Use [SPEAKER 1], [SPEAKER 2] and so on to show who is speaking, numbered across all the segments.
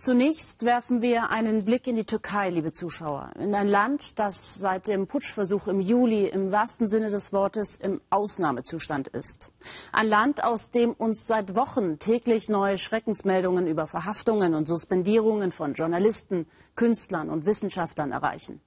[SPEAKER 1] Zunächst werfen wir einen Blick in die Türkei, liebe Zuschauer, in ein Land, das seit dem Putschversuch im Juli im wahrsten Sinne des Wortes im Ausnahmezustand ist. Ein Land, aus dem uns seit Wochen täglich neue Schreckensmeldungen über Verhaftungen und Suspendierungen von Journalisten, Künstlern und Wissenschaftlern erreichen.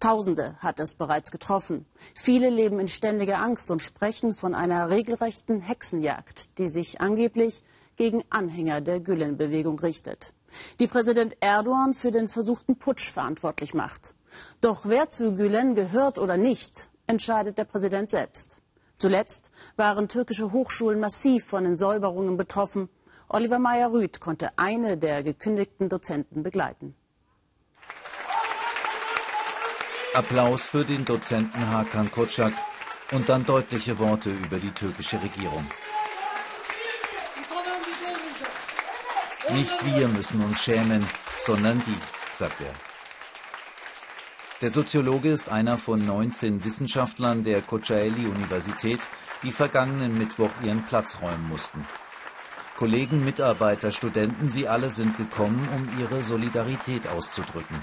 [SPEAKER 1] Tausende hat es bereits getroffen. Viele leben in ständiger Angst und sprechen von einer regelrechten Hexenjagd, die sich angeblich gegen Anhänger der Gülen-Bewegung richtet die Präsident Erdogan für den versuchten Putsch verantwortlich macht. Doch wer zu Gülen gehört oder nicht, entscheidet der Präsident selbst. Zuletzt waren türkische Hochschulen massiv von den Säuberungen betroffen. Oliver Meyer-Rüth konnte eine der gekündigten Dozenten begleiten.
[SPEAKER 2] Applaus für den Dozenten Hakan Kocak und dann deutliche Worte über die türkische Regierung. Nicht wir müssen uns schämen, sondern die, sagt er. Der Soziologe ist einer von 19 Wissenschaftlern der Kocaeli-Universität, die vergangenen Mittwoch ihren Platz räumen mussten. Kollegen, Mitarbeiter, Studenten, sie alle sind gekommen, um ihre Solidarität auszudrücken.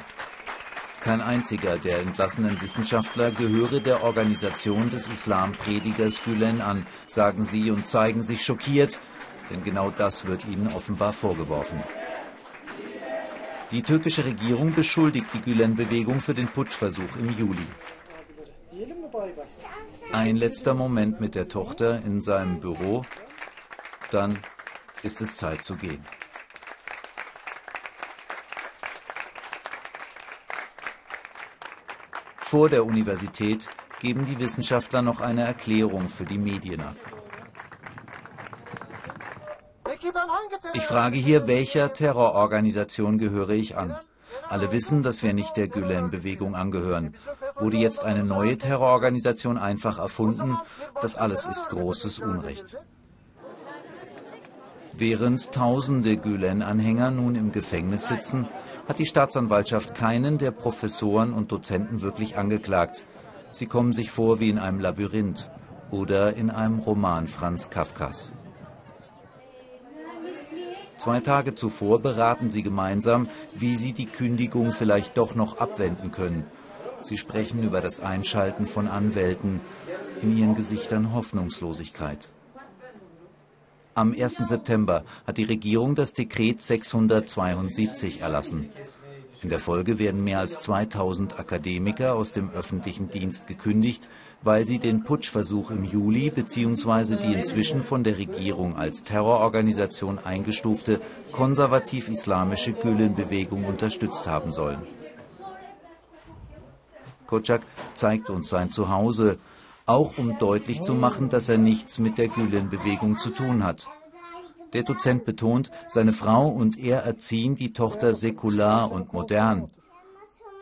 [SPEAKER 2] Kein einziger der entlassenen Wissenschaftler gehöre der Organisation des Islampredigers Gülen an, sagen sie und zeigen sich schockiert, denn genau das wird ihnen offenbar vorgeworfen. Die türkische Regierung beschuldigt die Gülen-Bewegung für den Putschversuch im Juli. Ein letzter Moment mit der Tochter in seinem Büro, dann ist es Zeit zu gehen. Vor der Universität geben die Wissenschaftler noch eine Erklärung für die Medien ab. Ich frage hier, welcher Terrororganisation gehöre ich an? Alle wissen, dass wir nicht der Gülen-Bewegung angehören. Wurde jetzt eine neue Terrororganisation einfach erfunden? Das alles ist großes Unrecht. Während tausende Gülen-Anhänger nun im Gefängnis sitzen, hat die Staatsanwaltschaft keinen der Professoren und Dozenten wirklich angeklagt. Sie kommen sich vor wie in einem Labyrinth oder in einem Roman Franz Kafkas. Zwei Tage zuvor beraten sie gemeinsam, wie sie die Kündigung vielleicht doch noch abwenden können. Sie sprechen über das Einschalten von Anwälten, in ihren Gesichtern Hoffnungslosigkeit. Am 1. September hat die Regierung das Dekret 672 erlassen. In der Folge werden mehr als 2000 Akademiker aus dem öffentlichen Dienst gekündigt, weil sie den Putschversuch im Juli bzw. die inzwischen von der Regierung als Terrororganisation eingestufte konservativ-islamische Gülen-Bewegung unterstützt haben sollen. Kocak zeigt uns sein Zuhause, auch um deutlich zu machen, dass er nichts mit der Gülen-Bewegung zu tun hat. Der Dozent betont, seine Frau und er erziehen die Tochter säkular und modern.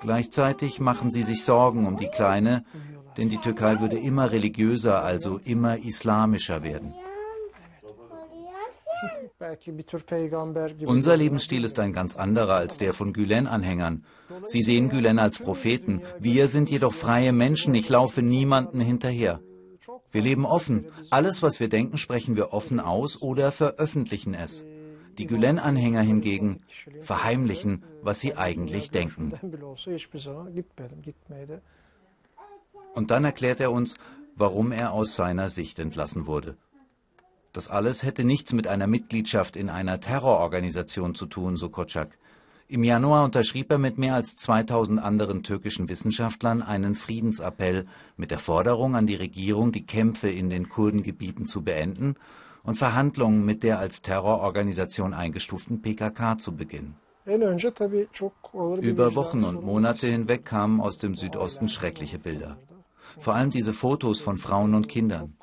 [SPEAKER 2] Gleichzeitig machen sie sich Sorgen um die Kleine, denn die Türkei würde immer religiöser, also immer islamischer werden. Unser Lebensstil ist ein ganz anderer als der von Gülen-Anhängern. Sie sehen Gülen als Propheten. Wir sind jedoch freie Menschen. Ich laufe niemanden hinterher. Wir leben offen. Alles, was wir denken, sprechen wir offen aus oder veröffentlichen es. Die Gülen-Anhänger hingegen verheimlichen, was sie eigentlich denken. Und dann erklärt er uns, warum er aus seiner Sicht entlassen wurde. Das alles hätte nichts mit einer Mitgliedschaft in einer Terrororganisation zu tun, so Kocak. Im Januar unterschrieb er mit mehr als 2000 anderen türkischen Wissenschaftlern einen Friedensappell mit der Forderung an die Regierung, die Kämpfe in den Kurdengebieten zu beenden und Verhandlungen mit der als Terrororganisation eingestuften PKK zu beginnen. Über Wochen und Monate hinweg kamen aus dem Südosten schreckliche Bilder. Vor allem diese Fotos von Frauen und Kindern.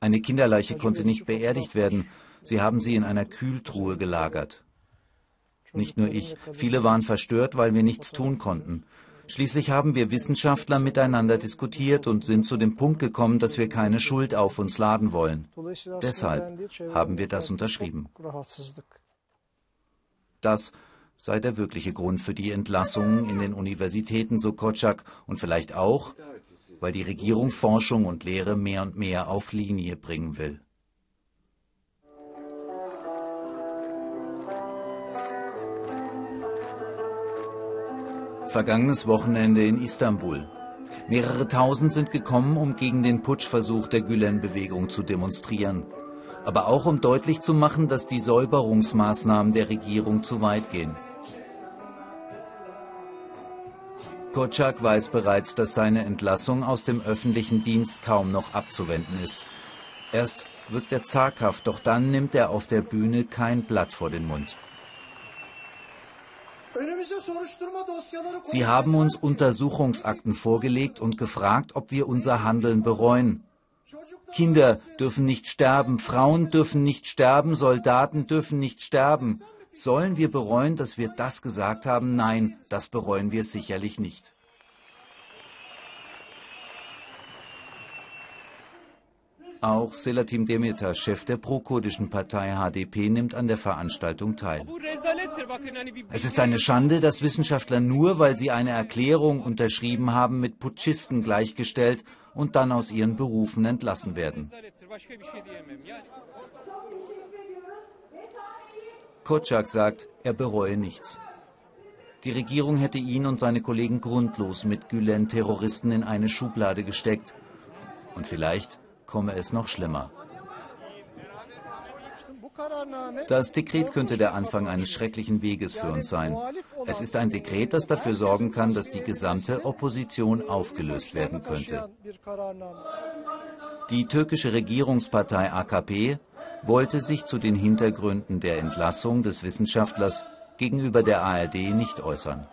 [SPEAKER 2] Eine Kinderleiche konnte nicht beerdigt werden. Sie haben sie in einer Kühltruhe gelagert. Nicht nur ich, viele waren verstört, weil wir nichts tun konnten. Schließlich haben wir Wissenschaftler miteinander diskutiert und sind zu dem Punkt gekommen, dass wir keine Schuld auf uns laden wollen. Deshalb haben wir das unterschrieben. Das sei der wirkliche Grund für die Entlassungen in den Universitäten, so Kotschak, und vielleicht auch, weil die Regierung Forschung und Lehre mehr und mehr auf Linie bringen will. Vergangenes Wochenende in Istanbul. Mehrere tausend sind gekommen, um gegen den Putschversuch der Gülen-Bewegung zu demonstrieren. Aber auch um deutlich zu machen, dass die Säuberungsmaßnahmen der Regierung zu weit gehen. Kocak weiß bereits, dass seine Entlassung aus dem öffentlichen Dienst kaum noch abzuwenden ist. Erst wirkt er zaghaft, doch dann nimmt er auf der Bühne kein Blatt vor den Mund. Sie haben uns Untersuchungsakten vorgelegt und gefragt, ob wir unser Handeln bereuen. Kinder dürfen nicht sterben, Frauen dürfen nicht sterben, Soldaten dürfen nicht sterben. Sollen wir bereuen, dass wir das gesagt haben? Nein, das bereuen wir sicherlich nicht. Auch Selatim Demirtas, Chef der pro-kurdischen Partei HDP, nimmt an der Veranstaltung teil. Es ist eine Schande, dass Wissenschaftler nur, weil sie eine Erklärung unterschrieben haben, mit Putschisten gleichgestellt und dann aus ihren Berufen entlassen werden. Kotschak sagt, er bereue nichts. Die Regierung hätte ihn und seine Kollegen grundlos mit Gülen-Terroristen in eine Schublade gesteckt. Und vielleicht komme es noch schlimmer. Das Dekret könnte der Anfang eines schrecklichen Weges für uns sein. Es ist ein Dekret, das dafür sorgen kann, dass die gesamte Opposition aufgelöst werden könnte. Die türkische Regierungspartei AKP wollte sich zu den Hintergründen der Entlassung des Wissenschaftlers gegenüber der ARD nicht äußern.